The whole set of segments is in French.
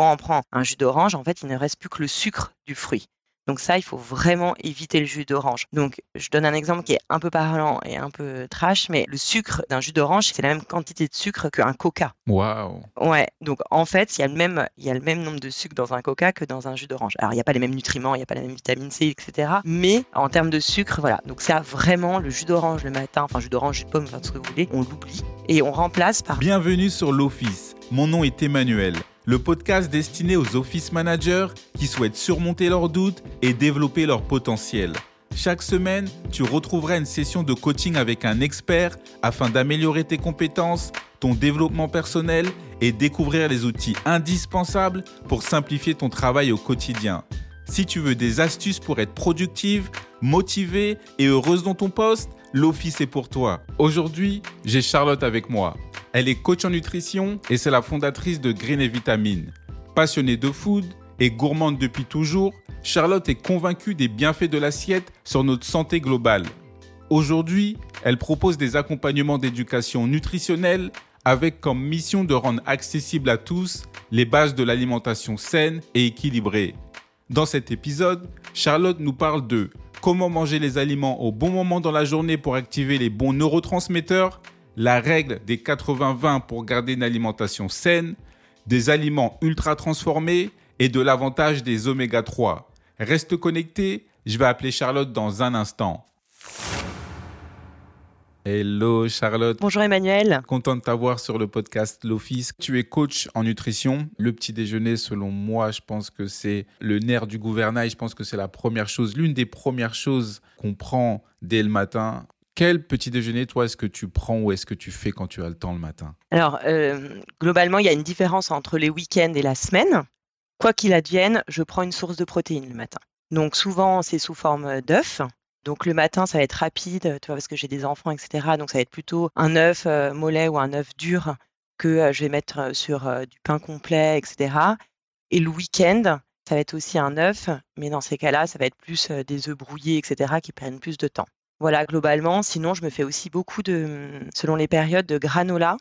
quand on prend un jus d'orange, en fait, il ne reste plus que le sucre du fruit. Donc ça, il faut vraiment éviter le jus d'orange. Donc je donne un exemple qui est un peu parlant et un peu trash, mais le sucre d'un jus d'orange, c'est la même quantité de sucre qu'un coca. Waouh Ouais, donc en fait, il y, a le même, il y a le même nombre de sucre dans un coca que dans un jus d'orange. Alors il n'y a pas les mêmes nutriments, il n'y a pas la même vitamine C, etc. Mais en termes de sucre, voilà. Donc ça, vraiment, le jus d'orange le matin, enfin jus d'orange, jus de pomme, enfin ce que vous voulez, on l'oublie et on remplace par... Bienvenue sur l'Office. Mon nom est Emmanuel le podcast destiné aux office managers qui souhaitent surmonter leurs doutes et développer leur potentiel. Chaque semaine, tu retrouveras une session de coaching avec un expert afin d'améliorer tes compétences, ton développement personnel et découvrir les outils indispensables pour simplifier ton travail au quotidien. Si tu veux des astuces pour être productive, motivée et heureuse dans ton poste, l'Office est pour toi. Aujourd'hui, j'ai Charlotte avec moi. Elle est coach en nutrition et c'est la fondatrice de Green et Vitamine. Passionnée de food et gourmande depuis toujours, Charlotte est convaincue des bienfaits de l'assiette sur notre santé globale. Aujourd'hui, elle propose des accompagnements d'éducation nutritionnelle avec comme mission de rendre accessible à tous les bases de l'alimentation saine et équilibrée. Dans cet épisode, Charlotte nous parle de comment manger les aliments au bon moment dans la journée pour activer les bons neurotransmetteurs, la règle des 80-20 pour garder une alimentation saine, des aliments ultra transformés et de l'avantage des oméga 3. Reste connecté, je vais appeler Charlotte dans un instant. Hello Charlotte. Bonjour Emmanuel. Content de t'avoir sur le podcast L'Office. Tu es coach en nutrition. Le petit déjeuner, selon moi, je pense que c'est le nerf du gouvernail. Je pense que c'est la première chose, l'une des premières choses qu'on prend dès le matin. Quel petit déjeuner, toi, est-ce que tu prends ou est-ce que tu fais quand tu as le temps le matin? Alors, euh, globalement, il y a une différence entre les week-ends et la semaine. Quoi qu'il advienne, je prends une source de protéines le matin. Donc, souvent, c'est sous forme d'œuf. Donc le matin, ça va être rapide, tu vois, parce que j'ai des enfants, etc. Donc ça va être plutôt un œuf euh, mollet ou un œuf dur que euh, je vais mettre sur du pain complet, etc. Et le week-end, ça va être aussi un œuf, mais dans ces cas-là, ça va être plus des œufs brouillés, etc., qui prennent plus de temps. Voilà, globalement. Sinon, je me fais aussi beaucoup de, selon les périodes, de granola,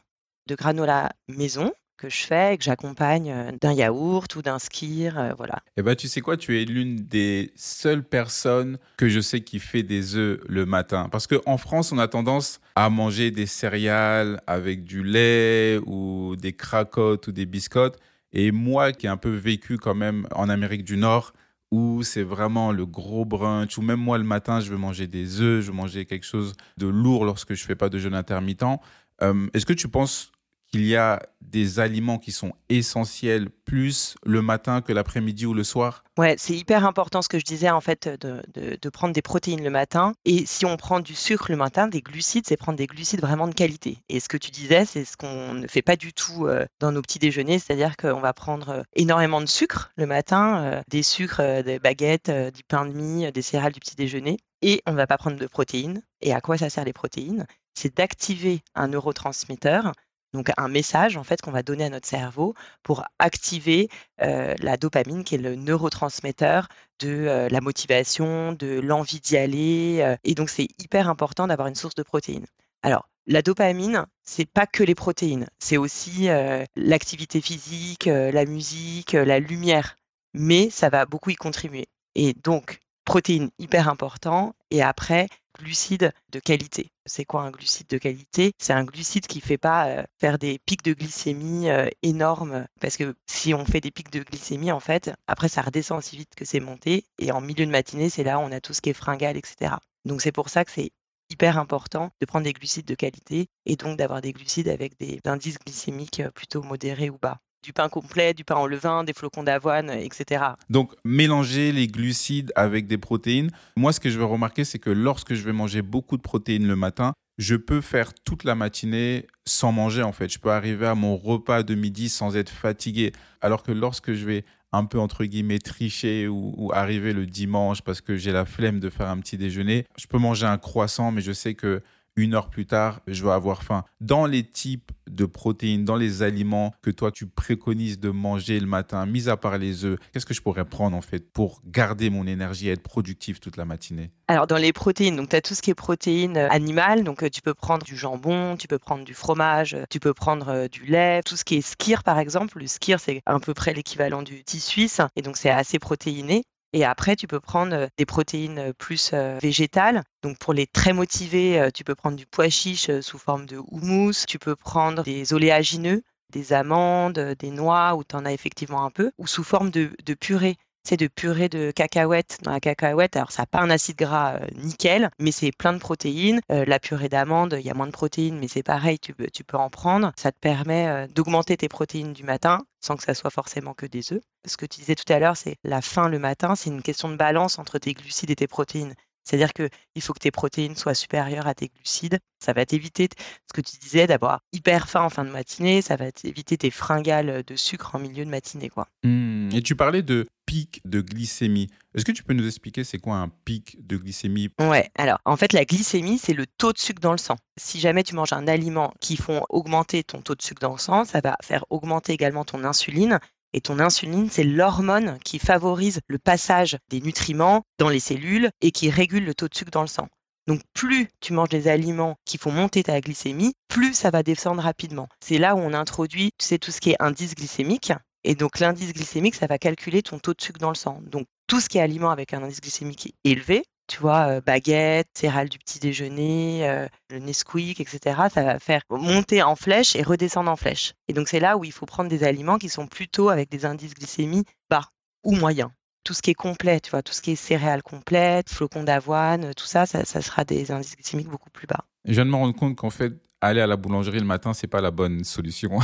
de granola maison que je fais et que j'accompagne euh, d'un yaourt ou d'un skir, euh, voilà. Eh ben, tu sais quoi, tu es l'une des seules personnes que je sais qui fait des œufs le matin. Parce qu'en France, on a tendance à manger des céréales avec du lait ou des cracottes ou des biscottes. Et moi, qui ai un peu vécu quand même en Amérique du Nord, où c'est vraiment le gros brunch, ou même moi le matin, je veux manger des œufs, je veux manger quelque chose de lourd lorsque je fais pas de jeûne intermittent. Euh, est-ce que tu penses qu'il y a des aliments qui sont essentiels plus le matin que l'après-midi ou le soir Ouais, c'est hyper important ce que je disais en fait de, de, prendre des protéines le matin. Et si on prend du sucre le matin, des glucides, c'est prendre des glucides vraiment de qualité. Et ce que tu disais, c'est ce qu'on ne fait pas du tout euh, dans nos petits déjeuners, c'est-à-dire qu'on va prendre euh, énormément de sucre le matin, euh, des sucres, des baguettes, du pain de mie, des céréales du petit déjeuner. Et on ne va pas prendre de protéines. Et à quoi ça sert les protéines? C'est d'activer un neurotransmetteur donc un message en fait qu'on va donner à notre cerveau pour activer la dopamine qui est le neurotransmetteur de la motivation, de l'envie d'y aller et donc c'est hyper important d'avoir une source de protéines. Alors la dopamine, c'est pas que les protéines, c'est aussi l'activité physique, la musique, la lumière, mais ça va beaucoup y contribuer. Et donc protéines hyper important et après glucides de qualité. C'est quoi un glucide de qualité? C'est un glucide qui ne fait pas euh, faire des pics de glycémie euh, énormes parce que si on fait des pics de glycémie en fait, après ça redescend aussi vite que c'est monté et en milieu de matinée, c'est là où on a tout ce qui est fringale, etc. Donc c'est pour ça que c'est hyper important de prendre des glucides de qualité et donc d'avoir des glucides avec des indices glycémiques euh, plutôt modérés ou bas du pain complet, du pain en levain, des flocons d'avoine, etc. Donc, mélanger les glucides avec des protéines. Moi, ce que je vais remarquer, c'est que lorsque je vais manger beaucoup de protéines le matin, je peux faire toute la matinée sans manger, en fait. Je peux arriver à mon repas de midi sans être fatigué. Alors que lorsque je vais un peu, entre guillemets, tricher ou, ou arriver le dimanche parce que j'ai la flemme de faire un petit déjeuner, je peux manger un croissant, mais je sais que une heure plus tard, je vais avoir faim. Dans les types de protéines, dans les aliments que toi tu préconises de manger le matin, mis à part les œufs, qu'est-ce que je pourrais prendre en fait pour garder mon énergie et être productif toute la matinée? Alors dans les protéines, donc tu as tout ce qui est protéines euh, animales, donc euh, tu peux prendre du jambon, tu peux prendre du fromage, tu peux prendre du lait, tout ce qui est skir par exemple. Le skir c'est à peu près l'équivalent du thé suisse et donc c'est assez protéiné. Et après, tu peux prendre des protéines plus végétales. Donc pour les très motivés, tu peux prendre du pois chiche sous forme de houmous. Tu peux prendre des oléagineux, des amandes, des noix, où tu en as effectivement un peu, ou sous forme de, purée c'est de purée de cacahuètes. Dans la cacahuète, alors ça n'a pas un acide gras nickel, mais c'est plein de protéines. la purée d'amande, il y a moins de protéines, mais c'est pareil, tu tu peux en prendre. Ça te permet d'augmenter tes protéines du matin sans que ça soit forcément que des œufs. Ce que tu disais tout à l'heure, c'est la faim le matin, c'est une question de balance entre tes glucides et tes protéines. C'est-à-dire qu'il faut que tes protéines soient supérieures à tes glucides. Ça va t'éviter ce que tu disais d'avoir hyper faim en fin de matinée. Ça va t'éviter tes fringales de sucre en milieu de matinée. Quoi. Mmh. Et tu parlais de pic de glycémie. Est-ce que tu peux nous expliquer c'est quoi un pic de glycémie? Ouais, alors en fait la glycémie c'est le taux de sucre dans le sang. Si jamais tu manges un aliment qui font augmenter ton taux de sucre dans le sang, ça va faire augmenter également ton insuline et ton insuline, c'est l'hormone qui favorise le passage des nutriments dans les cellules et qui régule le taux de sucre dans le sang. Donc plus tu manges des aliments qui font monter ta glycémie, plus ça va descendre rapidement. C'est là où on introduit, tu sais, tout ce qui est indice glycémique. Et donc l'indice glycémique, ça va calculer ton taux de sucre dans le sang. Donc tout ce qui est aliment avec un indice glycémique élevé, tu vois, baguette, céréales du petit déjeuner, le Nesquik, etc. Ça va faire monter en flèche et redescendre en flèche. Et donc c'est là où il faut prendre des aliments qui sont plutôt avec des indices glycémiques bas ou moyens. Tout ce qui est complet, tu vois, tout ce qui est céréales complètes, flocons d'avoine, tout ça, ça, sera des indices glycémiques beaucoup plus bas. Je viens de me rendre compte qu'en fait, aller à la boulangerie le matin, c'est pas la bonne solution.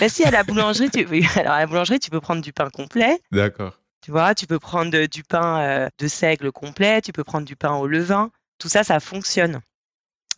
Mais si à la boulangerie, tu... alors à la boulangerie, tu peux prendre du pain complet. D'accord. Tu vois, tu peux prendre du pain euh, de seigle complet, tu peux prendre du pain au levain. Tout ça, ça fonctionne.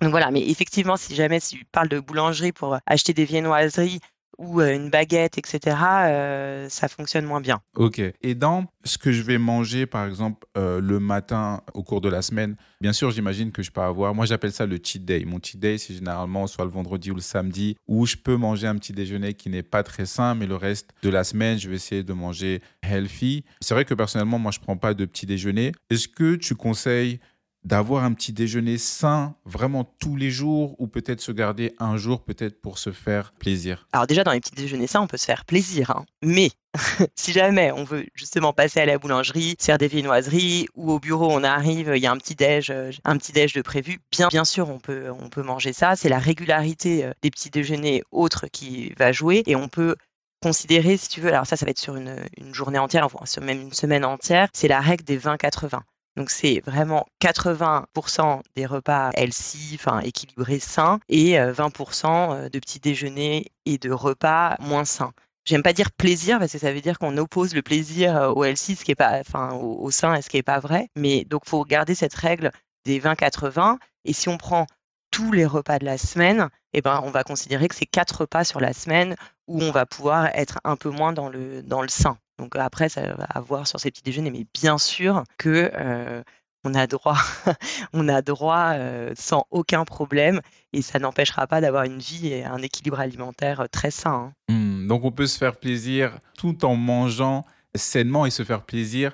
Donc voilà, mais effectivement, si jamais tu parles de boulangerie pour acheter des viennoiseries ou euh, une baguette, etc., euh, ça fonctionne moins bien. Ok. Et dans ce que je vais manger, par exemple, euh, le matin au cours de la semaine, bien sûr, j'imagine que je peux avoir, moi j'appelle ça le cheat day. Mon cheat day, c'est généralement soit le vendredi ou le samedi, où je peux manger un petit déjeuner qui n'est pas très sain, mais le reste de la semaine, je vais essayer de manger healthy. C'est vrai que personnellement, moi, je prends pas de petit déjeuner. Est-ce que tu conseilles d'avoir un petit déjeuner sain vraiment tous les jours ou peut-être se garder un jour peut-être pour se faire plaisir? Alors déjà dans les petits déjeuners sains on peut se faire plaisir hein. mais si jamais on veut justement passer à la boulangerie, faire des viennoiseries ou au bureau on arrive, il y a un petit déj, euh, un petit déj de prévu, bien bien sûr on peut on peut manger ça, c'est la régularité euh, des petits déjeuners autres qui va jouer et on peut considérer, si tu veux, alors ça, ça va être sur une, journée entière, enfin, sur même une semaine entière, c'est la règle des 20-80. Donc c'est vraiment 80% des repas healthy, enfin équilibrés, sains, et 20% euh, euh, de petits déjeuners et de repas moins sains. J'aime pas dire plaisir parce que ça veut dire qu'on oppose le plaisir euh, au healthy, ce qui est pas, enfin au, sain, et ce qui est pas vrai. Mais donc faut garder cette règle des 20-80. Et si on prend tous les repas de la semaine, eh ben on va considérer que c'est quatre repas sur la semaine où on va pouvoir être un peu moins dans le dans le sain. Donc après, ça va avoir sur ces petits déjeuners, mais bien sûr que euh, on a droit, on a droit euh, sans aucun problème, et ça n'empêchera pas d'avoir une vie et un équilibre alimentaire euh, très sain. Hein. Mmh, donc on peut se faire plaisir tout en mangeant sainement et se faire plaisir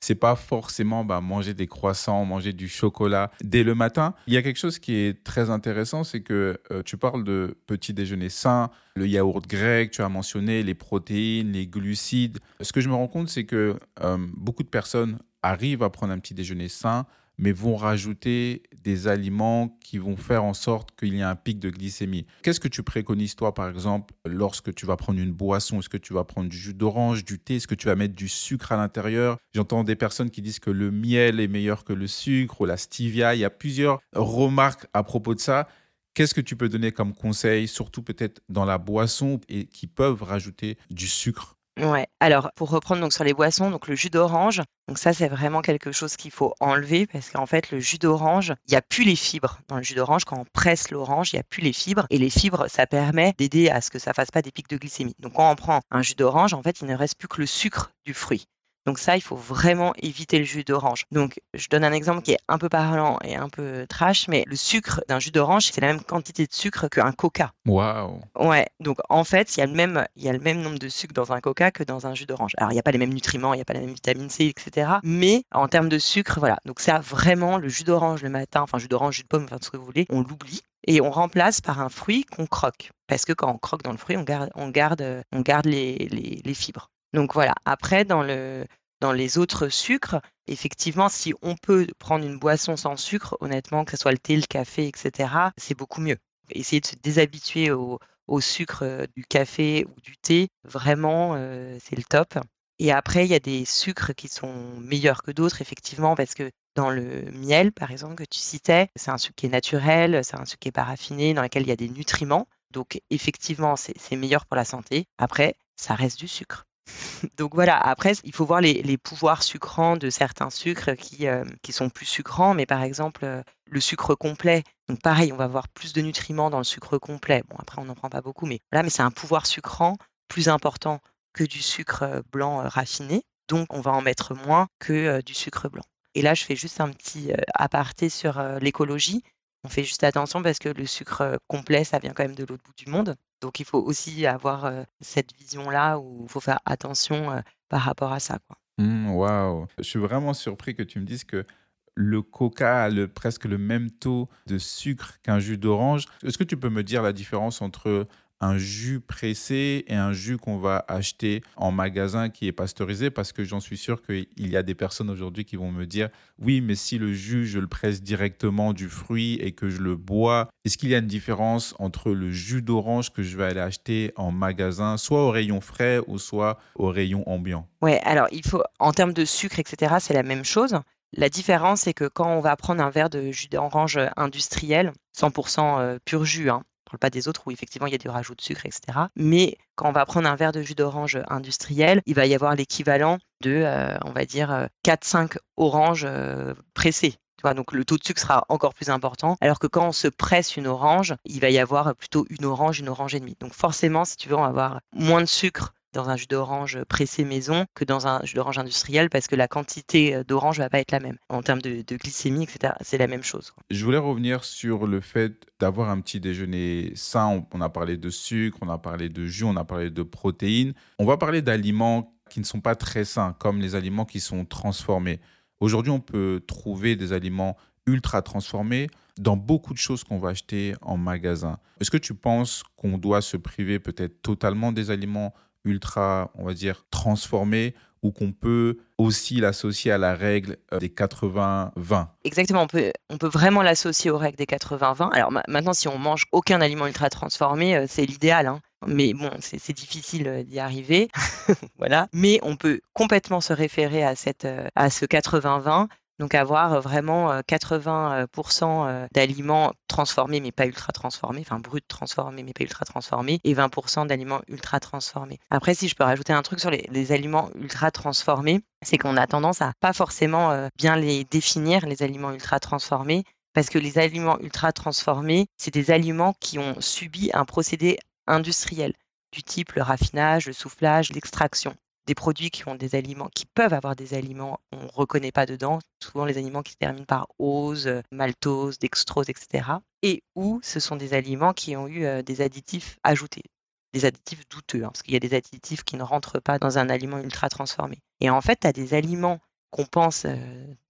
c'est pas forcément bah, manger des croissants, manger du chocolat dès le matin. Il y a quelque chose qui est très intéressant, c'est que euh, tu parles de petit déjeuner sain, le yaourt grec, tu as mentionné les protéines, les glucides. Ce que je me rends compte, c'est que euh, beaucoup de personnes arrivent à prendre un petit déjeuner sain, mais vont rajouter des aliments qui vont faire en sorte qu'il y ait un pic de glycémie. Qu'est-ce que tu préconises, toi, par exemple, lorsque tu vas prendre une boisson? Est-ce que tu vas prendre du jus d'orange, du thé? Est-ce que tu vas mettre du sucre à l'intérieur? J'entends des personnes qui disent que le miel est meilleur que le sucre ou la stevia. Il y a plusieurs remarques à propos de ça. Qu'est-ce que tu peux donner comme conseil, surtout peut-être dans la boisson, et qui peuvent rajouter du sucre? Ouais. Alors, pour reprendre sur les boissons, donc le jus d'orange, ça c'est vraiment quelque chose qu'il faut enlever parce qu'en fait le jus d'orange, il n'y a plus les fibres dans le jus d'orange. Quand on presse l'orange, il n'y a plus les fibres et les fibres, ça permet d'aider à ce que ça fasse pas des pics de glycémie. Donc quand on prend un jus d'orange, en fait, il ne reste plus que le sucre du fruit. Donc ça, il faut vraiment éviter le jus d'orange. Donc je donne un exemple qui est un peu parlant et un peu trash, mais le sucre d'un jus d'orange, c'est la même quantité de sucre qu'un coca. Waouh Ouais, donc en fait, il y, a le même, il y a le même nombre de sucre dans un coca que dans un jus d'orange. Alors il n'y a pas les mêmes nutriments, il n'y a pas la même vitamine C, etc. Mais en termes de sucre, voilà. Donc ça, vraiment, le jus d'orange le matin, enfin jus d'orange, jus de pomme, enfin tout ce que vous voulez, on l'oublie et on remplace par un fruit qu'on croque. Parce que quand on croque dans le fruit, on garde, on garde, on garde les, les, les fibres. Donc voilà. Après, dans le, dans les autres sucres, effectivement, si on peut prendre une boisson sans sucre, honnêtement, que ce soit le thé, le café, etc., c'est beaucoup mieux. Essayer de se déshabituer au, sucre euh, du café ou du thé, vraiment, euh, c'est le top. Et après, il y a des sucres qui sont meilleurs que d'autres, effectivement, parce que dans le miel, par exemple, que tu citais, c'est un sucre qui est naturel, c'est un sucre qui est paraffiné, dans lequel il y a des nutriments. Donc, effectivement, c'est meilleur pour la santé. Après, ça reste du sucre. Donc voilà, après, il faut voir les, pouvoirs sucrants de certains sucres qui, euh, qui sont plus sucrants, mais par exemple, euh, le sucre complet. Donc pareil, on va avoir plus de nutriments dans le sucre complet. Bon, après, on n'en prend pas beaucoup, mais voilà, mais c'est un pouvoir sucrant plus important que du sucre euh, blanc raffiné. Donc, on va en mettre moins que du sucre blanc. Et là, je fais juste un petit aparté sur l'écologie. On fait juste attention parce que le sucre complet, ça vient quand même de l'autre bout du monde. Donc il faut aussi avoir cette vision-là où il faut faire attention par rapport à ça. Mmh, waouh Je suis vraiment surpris que tu me dises que le coca a presque le même taux de sucre qu'un jus d'orange. Est-ce que tu peux me dire la différence entre un jus pressé et un jus qu'on va acheter en magasin qui est pasteurisé parce que j'en suis sûr qu'il y a des personnes aujourd'hui qui vont me dire oui mais si le jus je le presse directement du fruit et que je le bois est-ce qu'il y a une différence entre le jus d'orange que je vais aller acheter en magasin soit au rayon frais ou soit au rayon ambiant? Ouais alors il faut en termes de sucre etc c'est la même chose. La différence, c'est que quand on va prendre un verre de jus d'orange industriel, 100% euh, pur jus, hein, parle pas des autres où effectivement il y a du rajout de sucre, etc. Mais quand on va prendre un verre de jus d'orange industriel, il va y avoir l'équivalent de, euh, on va dire, 4-5 euh, oranges euh, pressées. donc le taux de sucre sera encore plus important. Alors que quand on se presse une orange, il va y avoir plutôt une orange, une orange et demie. Donc forcément, si tu veux, on va avoir moins de sucre dans un jus d'orange pressé maison que dans un jus d'orange industriel parce que la quantité euh, d'orange va pas être la même. En termes de, glycémie, etc., c'est la même chose. Je voulais revenir sur le fait d'avoir un petit déjeuner sain. On, a parlé de sucre, on a parlé de jus, on a parlé de protéines. On va parler d'aliments qui ne sont pas très sains, comme les aliments qui sont transformés. Aujourd'hui, on peut trouver des aliments ultra transformés dans beaucoup de choses qu'on va acheter en magasin. Est-ce que tu penses qu'on doit se priver peut-être totalement des aliments ultra, on va dire, transformé ou qu'on peut aussi l'associer à la règle euh, des 80-20. Exactement, on peut, on peut vraiment l'associer aux règles des 80-20. Alors maintenant, si on mange aucun aliment ultra transformé, euh, c'est l'idéal. Hein. Mais bon, c'est difficile euh, d'y arriver. voilà. Mais on peut complètement se référer à, cette, à ce 80-20 donc avoir vraiment 80% euh, euh, d'aliments transformés mais pas ultra transformés, enfin bruts transformés mais pas ultra transformés, et 20% d'aliments ultra transformés. Après, si je peux rajouter un truc sur les, aliments ultra transformés, c'est qu'on a tendance à pas forcément bien les définir, les aliments ultra transformés, parce que les aliments ultra transformés, c'est des aliments qui ont subi un procédé industriel du type le raffinage, le soufflage, l'extraction des produits qui ont des aliments, qui peuvent avoir des aliments, on ne reconnaît pas dedans, souvent les aliments qui se terminent par ose, maltose, dextrose, etc. Et où ce sont des aliments qui ont eu euh, des additifs ajoutés, des additifs douteux, hein, parce qu'il y a des additifs qui ne rentrent pas dans un aliment ultra transformé. Et en fait, tu as des aliments qu'on pense euh,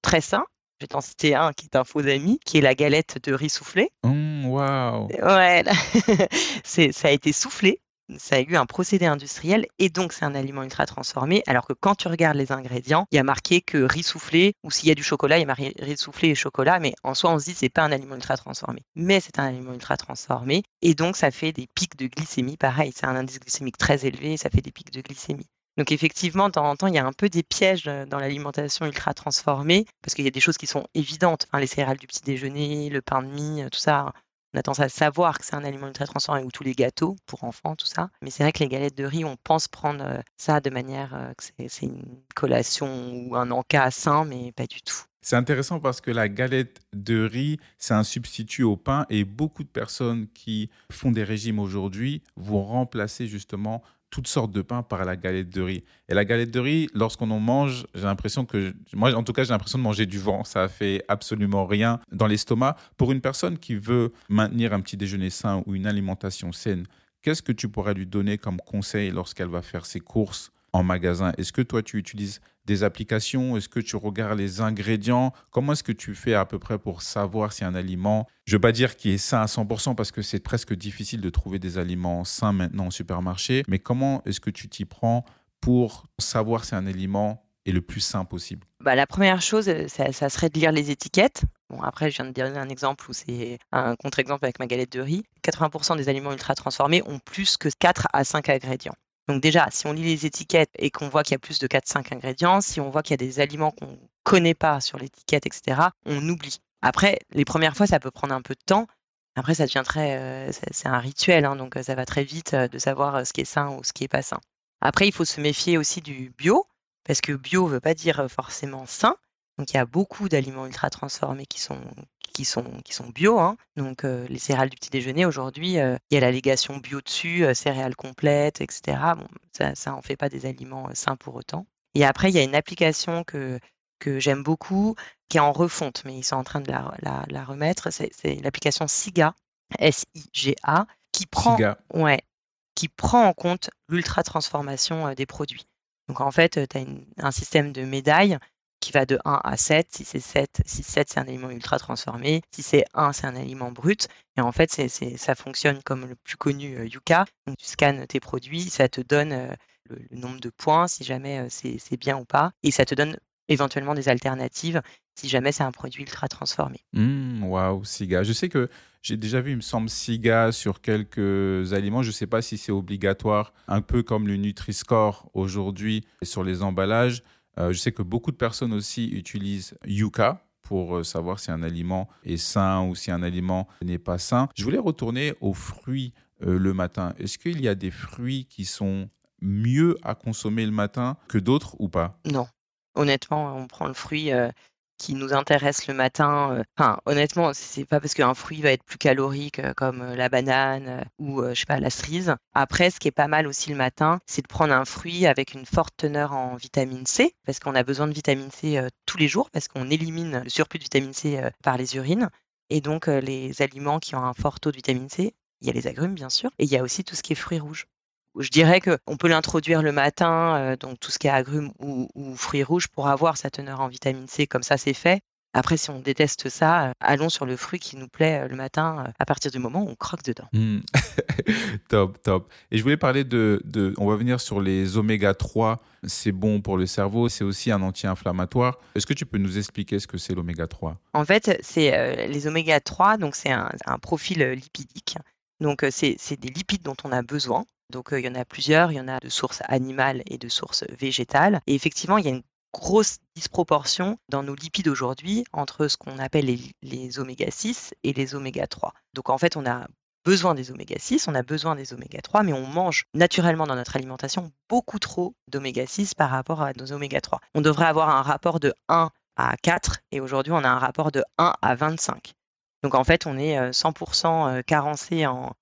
très sains, je vais t'en citer un qui est un faux ami, qui est la galette de riz soufflé. Mmh, wow. Ouais, ça a été soufflé ça a eu un procédé industriel et donc c'est un aliment ultra transformé. Alors que quand tu regardes les ingrédients, il y a marqué que riz soufflé ou s'il y a du chocolat, il y a marqué riz soufflé et chocolat, mais en soi on se dit c'est pas un aliment ultra transformé. Mais c'est un aliment ultra transformé et donc ça fait des pics de glycémie. Pareil, c'est un indice glycémique très élevé, ça fait des pics de glycémie. Donc effectivement, de temps en temps, il y a un peu des pièges euh, dans l'alimentation ultra transformée, parce qu'il y a des choses qui sont évidentes, les céréales du petit déjeuner, le pain de mie, euh, tout ça, on a tendance à savoir que c'est un aliment ultra transformé ou tous les gâteaux pour enfants, tout ça. Mais c'est vrai que les galettes de riz, on pense prendre euh, ça de manière euh, que c'est une collation ou un encas sain, mais pas du tout. C'est intéressant parce que la galette de riz, c'est un substitut au pain et beaucoup de personnes qui font des régimes aujourd'hui vont remplacer justement toutes sortes de pains par la galette de riz. Et la galette de riz, lorsqu'on en mange, j'ai l'impression que, moi en tout cas, j'ai l'impression de manger du vent. Ça fait absolument rien dans l'estomac. Pour une personne qui veut maintenir un petit déjeuner sain ou une alimentation saine, qu'est-ce que tu pourrais lui donner comme conseil lorsqu'elle va faire ses courses en magasin? Est-ce que toi, tu utilises des applications? Est-ce que tu regardes les ingrédients? Comment est-ce que tu fais à peu près pour savoir si un aliment, je ne veux pas dire qu'il est sain à 100% parce que c'est presque difficile de trouver des aliments sains maintenant au supermarché, mais comment est-ce que tu t'y prends pour savoir si un aliment est le plus sain possible? Bah, La première chose, euh, ça, ça, serait de lire les étiquettes. Bon, après, je viens de dire un exemple où c'est un contre-exemple avec ma galette de riz. 80% des aliments ultra transformés ont plus que 4 à 5 ingrédients. Donc déjà, si on lit les étiquettes et qu'on voit qu'il y a plus de 4-5 ingrédients, si on voit qu'il y a des aliments qu'on ne connaît pas sur l'étiquette, etc., on oublie. Après, les premières fois, ça peut prendre un peu de temps. Après, ça devient très, euh, c'est un rituel, hein, donc ça va très vite euh, de savoir euh, ce qui est sain ou ce qui est pas sain. Après, il faut se méfier aussi du bio, parce que bio ne veut pas dire forcément sain. Donc il y a beaucoup d'aliments ultra transformés qui sont qui sont, qui sont bio. Hein. Donc, les céréales du petit déjeuner, aujourd'hui, il y a l'allégation bio dessus, céréales complètes, etc. Bon, ça, ça en fait pas des aliments sains pour autant. Et après, il y a une application que, que j'aime beaucoup, qui est en refonte, mais ils sont en train de la, la, remettre. C'est l'application SIGA, S-I-G-A, qui prend, ouais, qui prend en compte l'ultra transformation des produits. Donc en fait, tu as un système de médailles qui va de 1 à 7. Si c'est 7, si 7 c'est un aliment ultra transformé, si c'est 1 c'est un aliment brut. Et en fait, ça fonctionne comme le plus connu euh, Yuka. Donc tu scannes tes produits, ça te donne euh, le, nombre de points si jamais euh, c'est, bien ou pas, et ça te donne éventuellement des alternatives si jamais c'est un produit ultra transformé. Mmh, waouh, Siga. Je sais que j'ai déjà vu, il me semble, Siga sur quelques aliments. Je ne sais pas si c'est obligatoire, un peu comme le Nutri-Score aujourd'hui sur les emballages. Euh, je sais que beaucoup de personnes aussi utilisent Yuka pour euh, savoir si un aliment est sain ou si un aliment n'est pas sain. Je voulais retourner aux fruits euh, le matin. Est-ce qu'il y a des fruits qui sont mieux à consommer le matin que d'autres ou pas? Non. Honnêtement, on prend le fruit qui nous intéresse le matin. Euh, enfin, honnêtement, c'est pas parce qu'un fruit va être plus calorique euh, comme euh, la banane ou je sais pas la cerise. Après, ce qui est pas mal aussi le matin, c'est de prendre un fruit avec une forte teneur en vitamine C, parce qu'on a besoin de vitamine C tous les jours, parce qu'on élimine le surplus de vitamine C par les urines. Et donc, les aliments qui ont un fort taux de vitamine C, il y a les agrumes bien sûr, et il y a aussi tout ce qui est fruits rouges je dirais qu'on peut l'introduire le matin, euh, donc tout ce qui est agrumes ou, fruits rouges, pour avoir sa teneur en vitamine C, comme ça c'est fait. Après, si on déteste ça, euh, allons sur le fruit qui nous plaît euh, le matin à partir du moment où on croque dedans. Mmh. top, top. Et je voulais parler de, de, On va venir sur les oméga 3. C'est bon pour le cerveau, c'est aussi un anti-inflammatoire. Est-ce que tu peux nous expliquer ce que c'est l'oméga 3 En fait, c'est les oméga 3, donc c'est un, un, profil lipidique. Donc, c'est des lipides dont on a besoin donc il y en a plusieurs, il y en a de sources animales et de sources végétales. Et effectivement, il y a une grosse disproportion dans nos lipides aujourd'hui entre ce qu'on appelle les, oméga 6 et les oméga 3. Donc en fait, on a besoin des oméga 6, on a besoin des oméga 3, mais on mange naturellement dans notre alimentation beaucoup trop d'oméga 6 par rapport à nos oméga 3. On devrait avoir un rapport de 1 à 4 et aujourd'hui on a un rapport de 1 à 25. Donc en fait, on est 100% carencé en,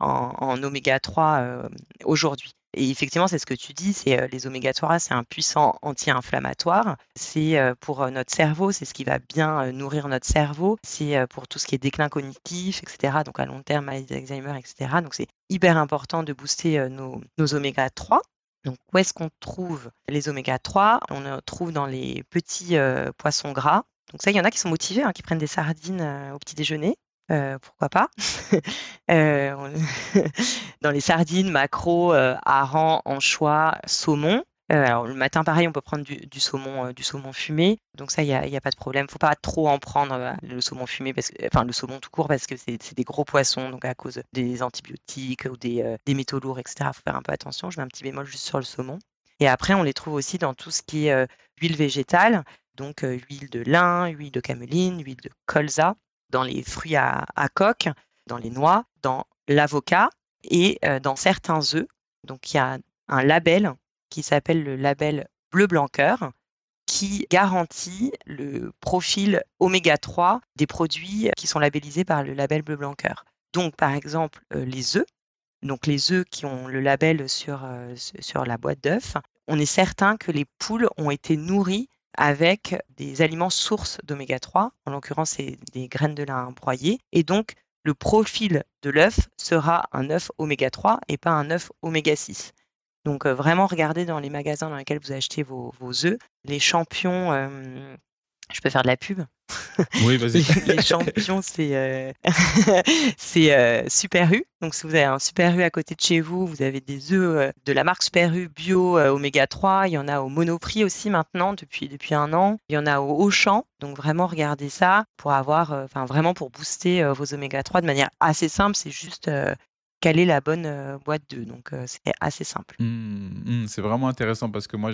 oméga 3 aujourd'hui. Et effectivement, c'est ce que tu dis, c'est les oméga 3, c'est un puissant anti-inflammatoire. C'est pour notre cerveau, c'est ce qui va bien nourrir notre cerveau. C'est pour tout ce qui est déclin cognitif, etc. Donc à long terme, maladie d'Alzheimer, etc. Donc c'est hyper important de booster nos, nos oméga 3. Donc, où est-ce qu'on trouve les oméga 3 On les trouve dans les petits poissons gras. Donc ça, il y en a qui sont motivés, hein, qui prennent des sardines au petit déjeuner. Euh, pourquoi pas? Euh, Dans les sardines, maquereaux, euh, anchois, saumon. alors le matin, pareil, on peut prendre du, saumon, du saumon fumé. Donc ça, il n'y a, pas de problème. Il ne faut pas trop en prendre le saumon fumé, parce que, enfin le saumon tout court, parce que c'est des gros poissons, donc à cause des antibiotiques ou des métaux lourds, etc. Il faut faire un peu attention. Je mets un petit bémol juste sur le saumon. Et après, on les trouve aussi dans tout ce qui est huile végétale, donc huile de lin, huile de cameline, huile de colza dans les fruits à, coque, dans les noix, dans l'avocat et euh, dans certains œufs. Donc il y a un label qui s'appelle le label bleu blanc qui garantit le profil oméga 3 des produits qui sont labellisés par le label bleu blanc. Donc par exemple euh, les œufs, donc les œufs qui ont le label sur, sur la boîte d'œufs, on est certain que les poules ont été nourries avec des aliments sources d'oméga 3, en l'occurrence c'est des graines de lin broyées, et donc le profil de l'œuf sera un œuf oméga 3 et pas un œuf oméga 6. Donc vraiment regardez dans les magasins dans lesquels vous achetez vos, vos œufs, les champions je peux faire de la pub Oui, vas-y. les, champions, c'est euh, euh, Super U. Donc, si vous avez un Super U à côté de chez vous, vous avez des œufs euh, de la marque Super U bio Oméga 3. Il y en a au Monoprix aussi maintenant depuis, depuis un an. Il y en a au Auchan. Donc, vraiment, regardez ça pour avoir, enfin, vraiment pour booster vos Oméga 3 de manière assez simple. C'est juste quelle est la bonne boîte d'œufs. Donc, c'est assez simple. Mmh, mmh, c'est vraiment intéressant parce que moi,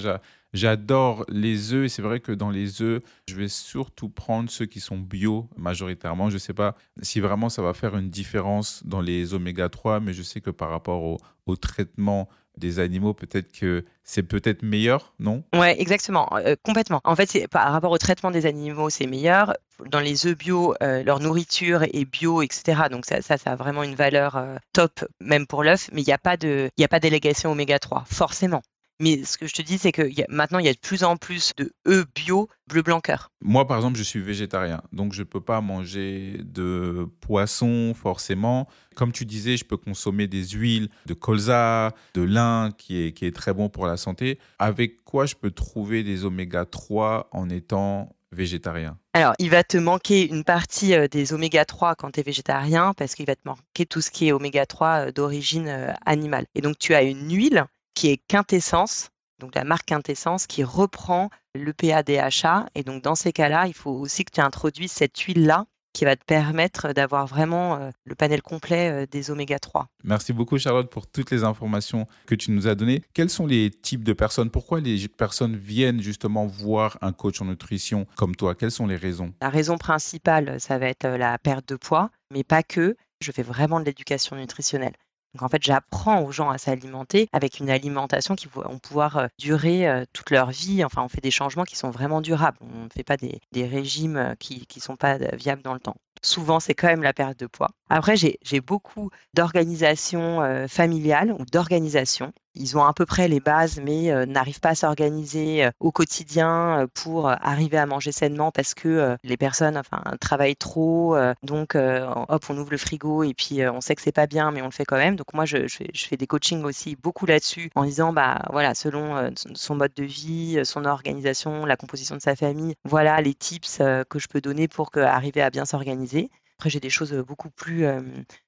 j'adore les œufs et c'est vrai que dans les œufs, je vais surtout prendre ceux qui sont bio majoritairement. Je ne sais pas si vraiment ça va faire une différence dans les oméga 3, mais je sais que par rapport au traitement des animaux, peut-être que c'est peut-être meilleur, non? Ouais, exactement, euh, complètement. En fait, par rapport au traitement des animaux, c'est meilleur. Dans les œufs bio, euh, leur nourriture est bio, etc. Donc ça, ça, a vraiment une valeur euh, top, même pour l'œuf. Mais il n'y a pas de, il a pas d'élégation oméga 3, forcément. Mais ce que je te dis, c'est que maintenant, il y a de plus en plus de œufs bio bleu blanc cœur. Moi, par exemple, je suis végétarien, donc je ne peux pas manger de poisson forcément. Comme tu disais, je peux consommer des huiles de colza, de lin, qui est, qui est très bon pour la santé. Avec quoi je peux trouver des oméga 3 en étant végétarien? Alors, il va te manquer une partie euh, des oméga 3 quand tu es végétarien parce qu'il va te manquer tout ce qui est oméga 3 euh, d'origine euh, animale. Et donc, tu as une huile qui est Quintessence, donc la marque Quintessence, qui reprend le PADHA. Et donc dans ces cas-là, il faut aussi que tu introduises cette huile-là qui va te permettre d'avoir vraiment euh, le panel complet euh, des oméga 3. Merci beaucoup Charlotte pour toutes les informations que tu nous as données. Quels sont les types de personnes? Pourquoi les personnes viennent justement voir un coach en nutrition comme toi? Quelles sont les raisons? La raison principale, ça va être euh, la perte de poids, mais pas que. Je fais vraiment de l'éducation nutritionnelle. Donc en fait, j'apprends aux gens à s'alimenter avec une alimentation qui vont pouvoir euh, durer euh, toute leur vie. Enfin, on fait des changements qui sont vraiment durables. On ne fait pas des, régimes euh, qui ne sont pas viables dans le temps. Souvent, c'est quand même la perte de poids. Après, j'ai beaucoup d'organisations familiales ou d'organisations ils ont à peu près les bases, mais euh, n'arrivent pas à s'organiser euh, au quotidien euh, pour arriver à manger sainement parce que les personnes enfin, travaillent trop. donc, hop, on ouvre le frigo et puis on sait que c'est pas bien, mais on le fait quand même. Donc, moi, je, fais, des coachings aussi beaucoup là-dessus en disant, bah voilà, selon son mode de vie, son organisation, la composition de sa famille, voilà les tips que je peux donner pour arriver à bien s'organiser. Après, j'ai des choses beaucoup plus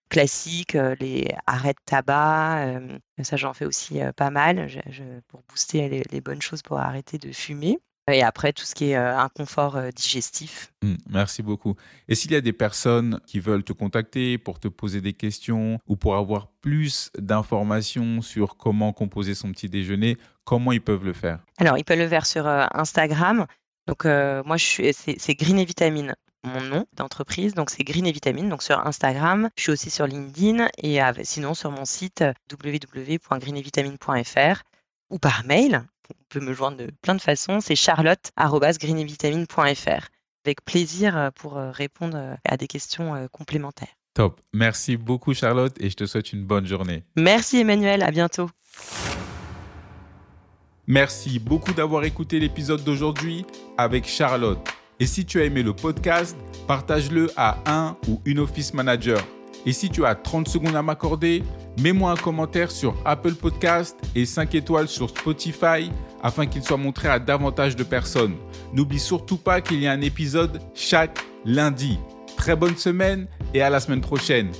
classiques, les arrêts de tabac. ça, j'en fais aussi pas mal pour booster les, bonnes choses pour arrêter de fumer. Et après, tout ce qui est inconfort digestif. Mmh, merci beaucoup. Et s'il y a des personnes qui veulent te contacter pour te poser des questions ou pour avoir plus d'informations sur comment composer son petit déjeuner, comment ils peuvent le faire? Alors, ils peuvent le faire sur Instagram. Donc, moi, c'est Green et Vitamine mon nom d'entreprise. Donc, c'est Green et Vitamine. Donc, sur Instagram, je suis aussi sur LinkedIn et sinon sur mon site www.greenetvitamine.fr ou par mail. On peut me joindre de plein de façons. C'est charlotte.greenetvitamine.fr. Avec plaisir euh, pour euh, répondre euh, à des questions complémentaires. Top. Merci beaucoup, Charlotte, et je te souhaite une bonne journée. Merci, Emmanuel. À bientôt. Merci beaucoup d'avoir écouté l'épisode d'aujourd'hui avec Charlotte. Et si tu as aimé le podcast, partage-le à un ou une office manager. Et si tu as 30 secondes à m'accorder, mets-moi un commentaire sur Apple Podcast et 5 étoiles sur Spotify afin qu'il soit montré à davantage de personnes. N'oublie surtout pas qu'il y a un épisode chaque lundi. Très bonne semaine et à la semaine prochaine.